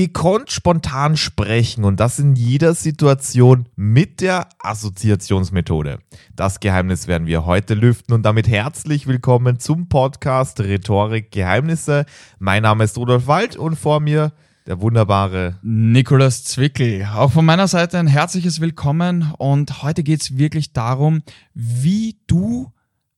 Gekonnt spontan sprechen und das in jeder Situation mit der Assoziationsmethode. Das Geheimnis werden wir heute lüften und damit herzlich willkommen zum Podcast Rhetorik Geheimnisse. Mein Name ist Rudolf Wald und vor mir der wunderbare Nikolas Zwickel. Auch von meiner Seite ein herzliches Willkommen und heute geht es wirklich darum, wie du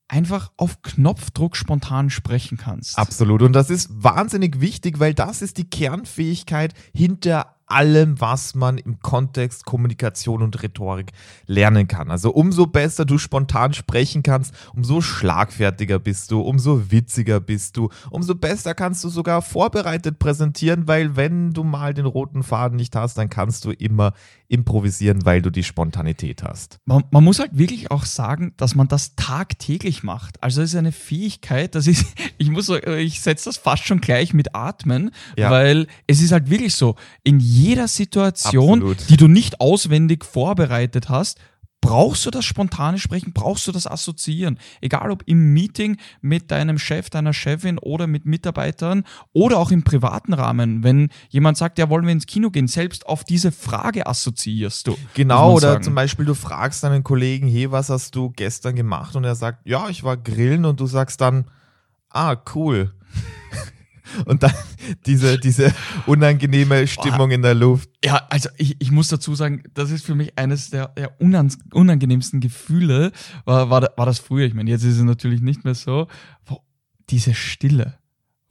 einfach auf Knopfdruck spontan sprechen kannst. Absolut. Und das ist wahnsinnig wichtig, weil das ist die Kernfähigkeit hinter allem, was man im Kontext Kommunikation und Rhetorik lernen kann. Also umso besser du spontan sprechen kannst, umso schlagfertiger bist du, umso witziger bist du, umso besser kannst du sogar vorbereitet präsentieren, weil wenn du mal den roten Faden nicht hast, dann kannst du immer improvisieren, weil du die Spontanität hast. Man, man muss halt wirklich auch sagen, dass man das tagtäglich macht. Also es ist eine Fähigkeit, das ist, ich muss, ich setze das fast schon gleich mit Atmen, ja. weil es ist halt wirklich so, in jeder Situation, Absolut. die du nicht auswendig vorbereitet hast, brauchst du das spontane Sprechen, brauchst du das Assoziieren. Egal ob im Meeting mit deinem Chef, deiner Chefin oder mit Mitarbeitern oder auch im privaten Rahmen. Wenn jemand sagt, ja, wollen wir ins Kino gehen, selbst auf diese Frage assoziierst du. Genau, oder sagen. zum Beispiel du fragst deinen Kollegen, hey, was hast du gestern gemacht? Und er sagt, ja, ich war grillen und du sagst dann, ah, cool. Und dann diese, diese unangenehme Stimmung oh, in der Luft. Ja, also ich, ich muss dazu sagen, das ist für mich eines der, der unangenehmsten Gefühle, war, war, war das früher. Ich meine, jetzt ist es natürlich nicht mehr so. Diese Stille.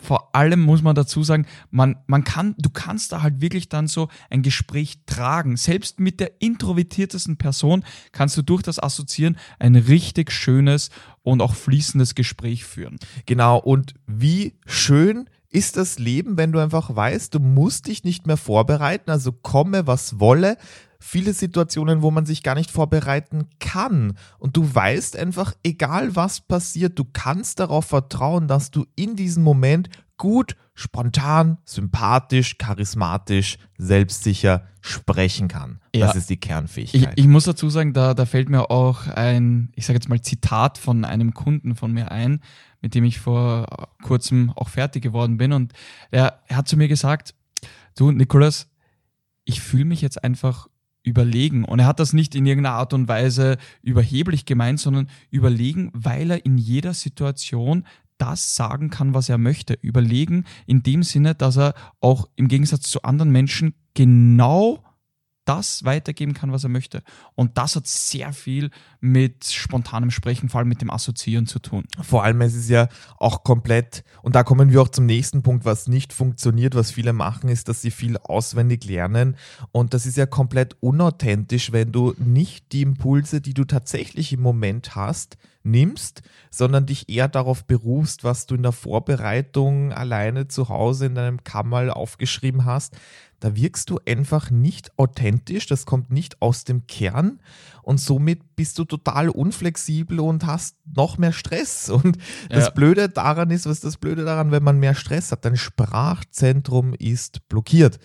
Vor allem muss man dazu sagen, man, man kann, du kannst da halt wirklich dann so ein Gespräch tragen. Selbst mit der introvertiertesten Person kannst du durch das Assoziieren ein richtig schönes und auch fließendes Gespräch führen. Genau, und wie schön ist das Leben, wenn du einfach weißt, du musst dich nicht mehr vorbereiten, also komme, was wolle. Viele Situationen, wo man sich gar nicht vorbereiten kann. Und du weißt einfach, egal was passiert, du kannst darauf vertrauen, dass du in diesem Moment gut, spontan, sympathisch, charismatisch, selbstsicher sprechen kann. Ja. Das ist die Kernfähigkeit. Ich, ich, muss dazu sagen, da, da fällt mir auch ein, ich sage jetzt mal, Zitat von einem Kunden von mir ein, mit dem ich vor kurzem auch fertig geworden bin. Und er, er hat zu mir gesagt, du Nikolas, ich fühle mich jetzt einfach überlegen. Und er hat das nicht in irgendeiner Art und Weise überheblich gemeint, sondern überlegen, weil er in jeder Situation das sagen kann, was er möchte. Überlegen in dem Sinne, dass er auch im Gegensatz zu anderen Menschen genau das weitergeben kann, was er möchte. Und das hat sehr viel mit spontanem Sprechen, vor allem mit dem Assoziieren zu tun. Vor allem, es ist ja auch komplett, und da kommen wir auch zum nächsten Punkt, was nicht funktioniert, was viele machen, ist, dass sie viel auswendig lernen. Und das ist ja komplett unauthentisch, wenn du nicht die Impulse, die du tatsächlich im Moment hast, nimmst, sondern dich eher darauf berufst, was du in der Vorbereitung alleine zu Hause in deinem Kammerl aufgeschrieben hast da wirkst du einfach nicht authentisch, das kommt nicht aus dem Kern und somit bist du total unflexibel und hast noch mehr Stress. Und das ja. Blöde daran ist, was ist das Blöde daran, wenn man mehr Stress hat? Dein Sprachzentrum ist blockiert.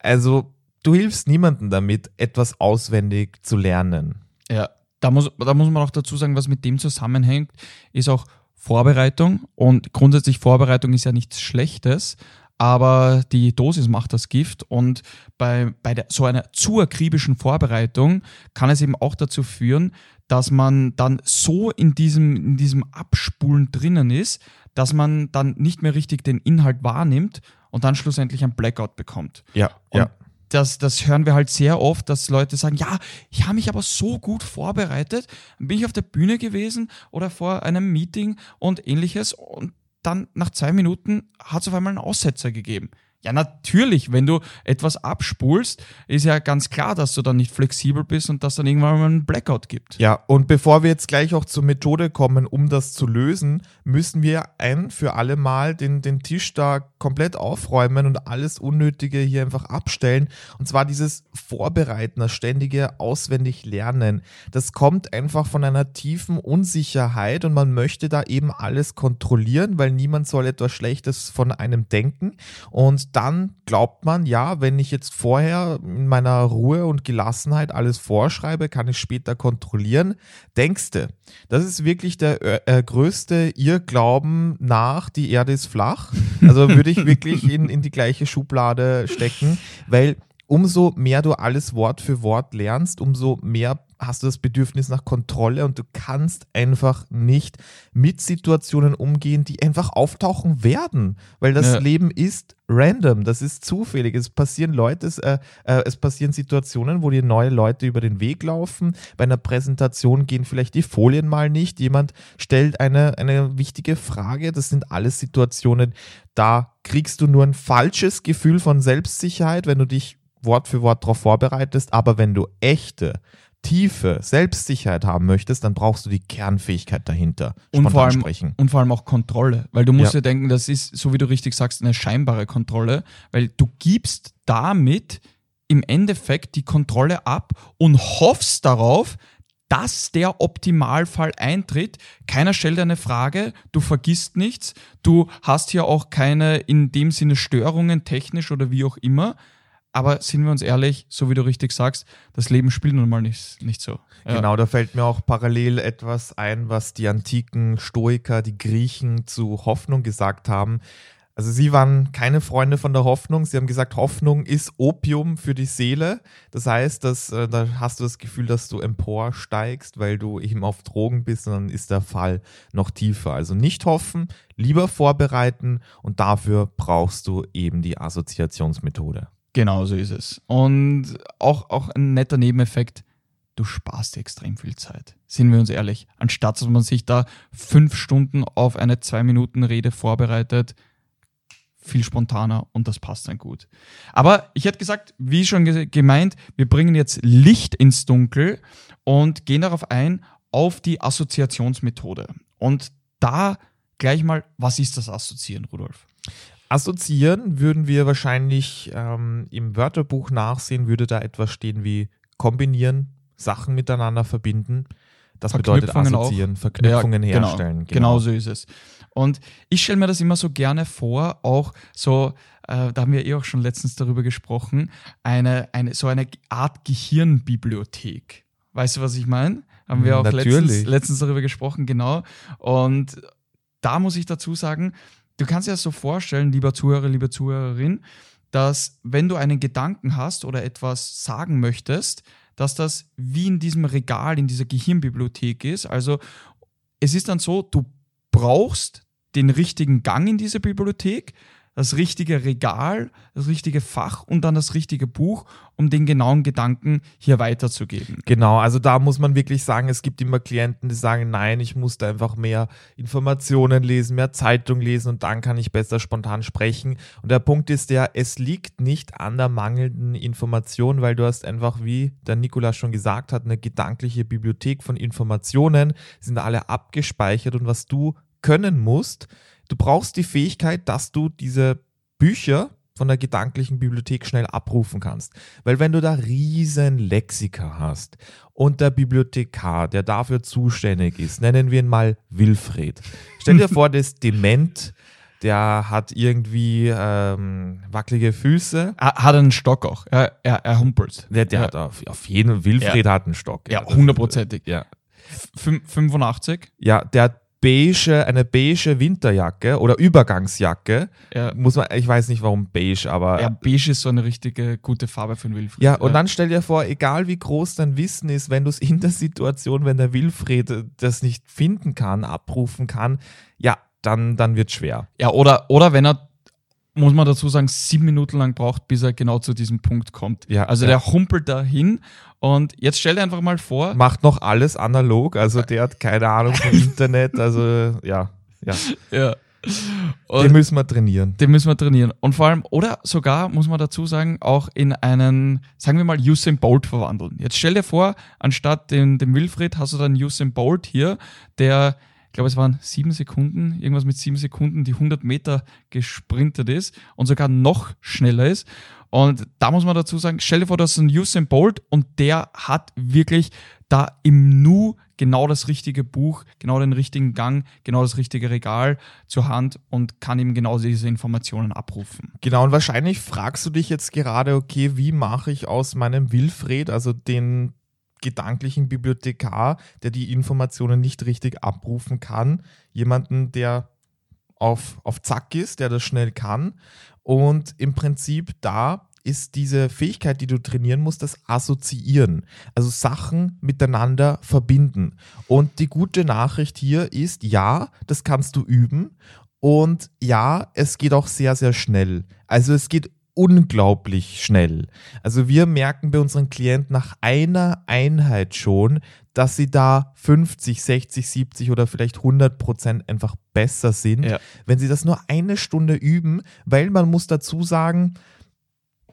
Also du hilfst niemandem damit, etwas auswendig zu lernen. Ja, da muss, da muss man auch dazu sagen, was mit dem zusammenhängt, ist auch Vorbereitung. Und grundsätzlich Vorbereitung ist ja nichts Schlechtes, aber die Dosis macht das Gift und bei, bei der, so einer zu akribischen Vorbereitung kann es eben auch dazu führen, dass man dann so in diesem, in diesem Abspulen drinnen ist, dass man dann nicht mehr richtig den Inhalt wahrnimmt und dann schlussendlich ein Blackout bekommt. Ja, und ja. Das, das hören wir halt sehr oft, dass Leute sagen, ja, ich habe mich aber so gut vorbereitet, bin ich auf der Bühne gewesen oder vor einem Meeting und ähnliches und dann nach zwei Minuten hat es auf einmal einen Aussetzer gegeben. Ja, natürlich, wenn du etwas abspulst, ist ja ganz klar, dass du dann nicht flexibel bist und dass dann irgendwann mal einen Blackout gibt. Ja, und bevor wir jetzt gleich auch zur Methode kommen, um das zu lösen, müssen wir ein für alle Mal den, den Tisch da komplett aufräumen und alles Unnötige hier einfach abstellen. Und zwar dieses Vorbereiten, das ständige auswendig lernen. Das kommt einfach von einer tiefen Unsicherheit und man möchte da eben alles kontrollieren, weil niemand soll etwas Schlechtes von einem denken. Und dann glaubt man, ja, wenn ich jetzt vorher in meiner Ruhe und Gelassenheit alles vorschreibe, kann ich später kontrollieren. Denkste, das ist wirklich der äh, äh größte Irrglauben nach, die Erde ist flach. Also würde ich wirklich in, in die gleiche Schublade stecken, weil umso mehr du alles Wort für Wort lernst, umso mehr hast du das Bedürfnis nach Kontrolle und du kannst einfach nicht mit Situationen umgehen, die einfach auftauchen werden, weil das ja. Leben ist random, das ist zufällig. Es passieren Leute, es, äh, äh, es passieren Situationen, wo dir neue Leute über den Weg laufen. Bei einer Präsentation gehen vielleicht die Folien mal nicht. Jemand stellt eine, eine wichtige Frage. Das sind alles Situationen, da kriegst du nur ein falsches Gefühl von Selbstsicherheit, wenn du dich Wort für Wort darauf vorbereitest. Aber wenn du echte, tiefe Selbstsicherheit haben möchtest, dann brauchst du die Kernfähigkeit dahinter. Und vor, allem, sprechen. und vor allem auch Kontrolle. Weil du musst ja. dir denken, das ist, so wie du richtig sagst, eine scheinbare Kontrolle, weil du gibst damit im Endeffekt die Kontrolle ab und hoffst darauf, dass der Optimalfall eintritt. Keiner stellt eine Frage, du vergisst nichts, du hast hier auch keine in dem Sinne Störungen, technisch oder wie auch immer. Aber sind wir uns ehrlich, so wie du richtig sagst, das Leben spielt nun mal nicht, nicht so. Ja. Genau, da fällt mir auch parallel etwas ein, was die antiken Stoiker, die Griechen zu Hoffnung gesagt haben. Also sie waren keine Freunde von der Hoffnung. Sie haben gesagt, Hoffnung ist Opium für die Seele. Das heißt, dass, äh, da hast du das Gefühl, dass du emporsteigst, weil du eben auf Drogen bist und dann ist der Fall noch tiefer. Also nicht hoffen, lieber vorbereiten und dafür brauchst du eben die Assoziationsmethode. Genau so ist es. Und auch, auch ein netter Nebeneffekt, du sparst dir extrem viel Zeit. Sind wir uns ehrlich. Anstatt dass man sich da fünf Stunden auf eine zwei Minuten Rede vorbereitet, viel spontaner und das passt dann gut. Aber ich hätte gesagt, wie schon gemeint, wir bringen jetzt Licht ins Dunkel und gehen darauf ein, auf die Assoziationsmethode. Und da gleich mal, was ist das Assoziieren, Rudolf? Assoziieren würden wir wahrscheinlich ähm, im Wörterbuch nachsehen, würde da etwas stehen wie kombinieren, Sachen miteinander verbinden. Das bedeutet assoziieren, auch. Verknüpfungen ja, genau, herstellen. Genau. genau so ist es. Und ich stelle mir das immer so gerne vor, auch so, äh, da haben wir eh auch schon letztens darüber gesprochen, eine, eine, so eine Art Gehirnbibliothek. Weißt du, was ich meine? Haben wir auch letztens, letztens darüber gesprochen, genau. Und da muss ich dazu sagen, du kannst dir das so vorstellen, lieber Zuhörer, liebe Zuhörerin, dass wenn du einen Gedanken hast oder etwas sagen möchtest, dass das wie in diesem Regal, in dieser Gehirnbibliothek ist. Also es ist dann so, du brauchst den richtigen Gang in diese Bibliothek, das richtige Regal, das richtige Fach und dann das richtige Buch, um den genauen Gedanken hier weiterzugeben. Genau, also da muss man wirklich sagen, es gibt immer Klienten, die sagen, nein, ich muss da einfach mehr Informationen lesen, mehr Zeitung lesen und dann kann ich besser spontan sprechen. Und der Punkt ist der, es liegt nicht an der mangelnden Information, weil du hast einfach, wie der Nikolaus schon gesagt hat, eine gedankliche Bibliothek von Informationen, sind alle abgespeichert und was du können musst, Du brauchst die Fähigkeit, dass du diese Bücher von der gedanklichen Bibliothek schnell abrufen kannst. Weil wenn du da riesen Lexika hast und der Bibliothekar, der dafür zuständig ist, nennen wir ihn mal Wilfried. Stell dir vor, der ist dement, der hat irgendwie ähm, wackelige Füße. Er hat einen Stock auch. Er, er, er humpelt. Der, der ja. hat auf, auf jeden Wilfried ja. hat einen Stock. Ja, hundertprozentig. Ja. 85? Ja, der hat beige, eine beige Winterjacke oder Übergangsjacke. Ja. Muss man, ich weiß nicht warum beige, aber. Ja, beige ist so eine richtige gute Farbe für einen Wilfried. Ja, und ja. dann stell dir vor, egal wie groß dein Wissen ist, wenn du es in der Situation, wenn der Wilfried das nicht finden kann, abrufen kann, ja, dann, dann wird schwer. Ja, oder, oder wenn er muss man dazu sagen, sieben Minuten lang braucht, bis er genau zu diesem Punkt kommt. Ja, also ja. der humpelt da hin und jetzt stell dir einfach mal vor. Macht noch alles analog, also der hat keine Ahnung vom Internet, also ja, ja. Ja. Und den müssen wir trainieren. Den müssen wir trainieren. Und vor allem, oder sogar, muss man dazu sagen, auch in einen, sagen wir mal, Usain Bolt verwandeln. Jetzt stell dir vor, anstatt dem, dem Wilfried hast du dann Usain Bolt hier, der glaube, es waren sieben Sekunden, irgendwas mit sieben Sekunden, die 100 Meter gesprintet ist und sogar noch schneller ist. Und da muss man dazu sagen, stell dir vor, das ist ein Usain Bolt und der hat wirklich da im Nu genau das richtige Buch, genau den richtigen Gang, genau das richtige Regal zur Hand und kann eben genau diese Informationen abrufen. Genau, und wahrscheinlich fragst du dich jetzt gerade, okay, wie mache ich aus meinem Wilfred, also den gedanklichen Bibliothekar, der die Informationen nicht richtig abrufen kann, jemanden, der auf, auf Zack ist, der das schnell kann. Und im Prinzip da ist diese Fähigkeit, die du trainieren musst, das Assoziieren. Also Sachen miteinander verbinden. Und die gute Nachricht hier ist, ja, das kannst du üben. Und ja, es geht auch sehr, sehr schnell. Also es geht unglaublich schnell. Also wir merken bei unseren Klienten nach einer Einheit schon, dass sie da 50, 60, 70 oder vielleicht 100 Prozent einfach besser sind, ja. wenn sie das nur eine Stunde üben, weil man muss dazu sagen,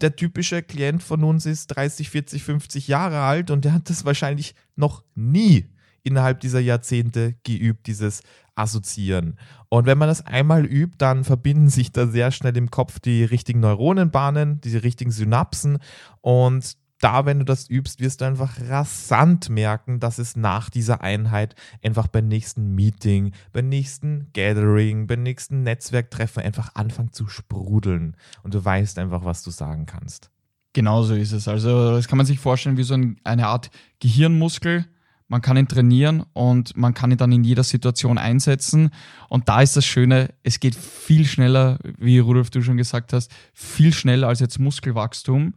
der typische Klient von uns ist 30, 40, 50 Jahre alt und der hat das wahrscheinlich noch nie innerhalb dieser Jahrzehnte geübt, dieses Assoziieren. Und wenn man das einmal übt, dann verbinden sich da sehr schnell im Kopf die richtigen Neuronenbahnen, die richtigen Synapsen und da, wenn du das übst, wirst du einfach rasant merken, dass es nach dieser Einheit einfach beim nächsten Meeting, beim nächsten Gathering, beim nächsten Netzwerktreffen einfach anfängt zu sprudeln und du weißt einfach, was du sagen kannst. Genauso ist es. Also, das kann man sich vorstellen wie so eine Art Gehirnmuskel. Man kann ihn trainieren und man kann ihn dann in jeder Situation einsetzen. Und da ist das Schöne, es geht viel schneller, wie Rudolf du schon gesagt hast, viel schneller als jetzt Muskelwachstum.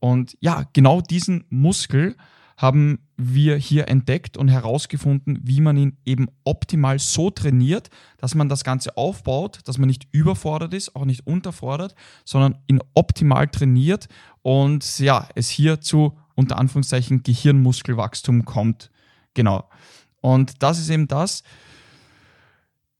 Und ja, genau diesen Muskel haben wir hier entdeckt und herausgefunden, wie man ihn eben optimal so trainiert, dass man das Ganze aufbaut, dass man nicht überfordert ist, auch nicht unterfordert, sondern ihn optimal trainiert und ja, es hier zu unter Anführungszeichen Gehirnmuskelwachstum kommt. Genau. Und das ist eben das.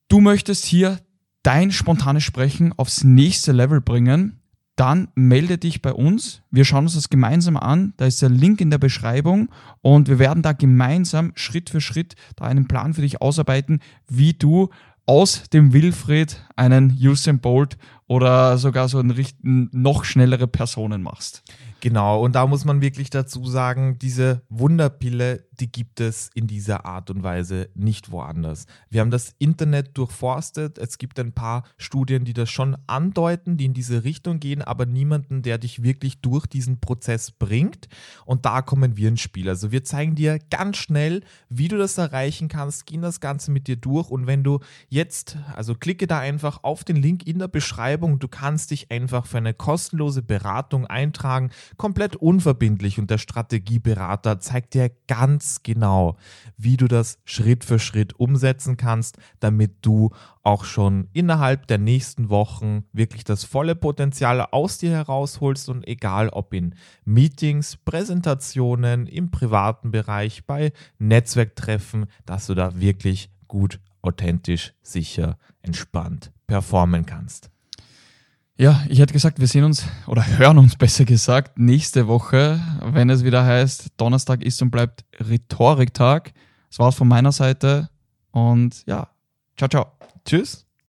Du möchtest hier dein spontanes Sprechen aufs nächste Level bringen dann melde dich bei uns. Wir schauen uns das gemeinsam an. Da ist der Link in der Beschreibung und wir werden da gemeinsam Schritt für Schritt da einen Plan für dich ausarbeiten, wie du aus dem Wilfried einen Usain Bolt oder sogar so einen noch schnellere Personen machst. Genau, und da muss man wirklich dazu sagen, diese Wunderpille, die gibt es in dieser Art und Weise nicht woanders. Wir haben das Internet durchforstet, es gibt ein paar Studien, die das schon andeuten, die in diese Richtung gehen, aber niemanden, der dich wirklich durch diesen Prozess bringt. Und da kommen wir ins Spiel. Also wir zeigen dir ganz schnell, wie du das erreichen kannst, gehen das Ganze mit dir durch und wenn du jetzt, also klicke da einfach auf den Link in der Beschreibung, du kannst dich einfach für eine kostenlose Beratung eintragen komplett unverbindlich und der Strategieberater zeigt dir ganz genau, wie du das Schritt für Schritt umsetzen kannst, damit du auch schon innerhalb der nächsten Wochen wirklich das volle Potenzial aus dir herausholst und egal ob in Meetings, Präsentationen, im privaten Bereich, bei Netzwerktreffen, dass du da wirklich gut, authentisch, sicher, entspannt performen kannst. Ja, ich hätte gesagt, wir sehen uns oder hören uns besser gesagt nächste Woche, wenn es wieder heißt, Donnerstag ist und bleibt Rhetoriktag. Das war's von meiner Seite und ja, ciao, ciao. Tschüss.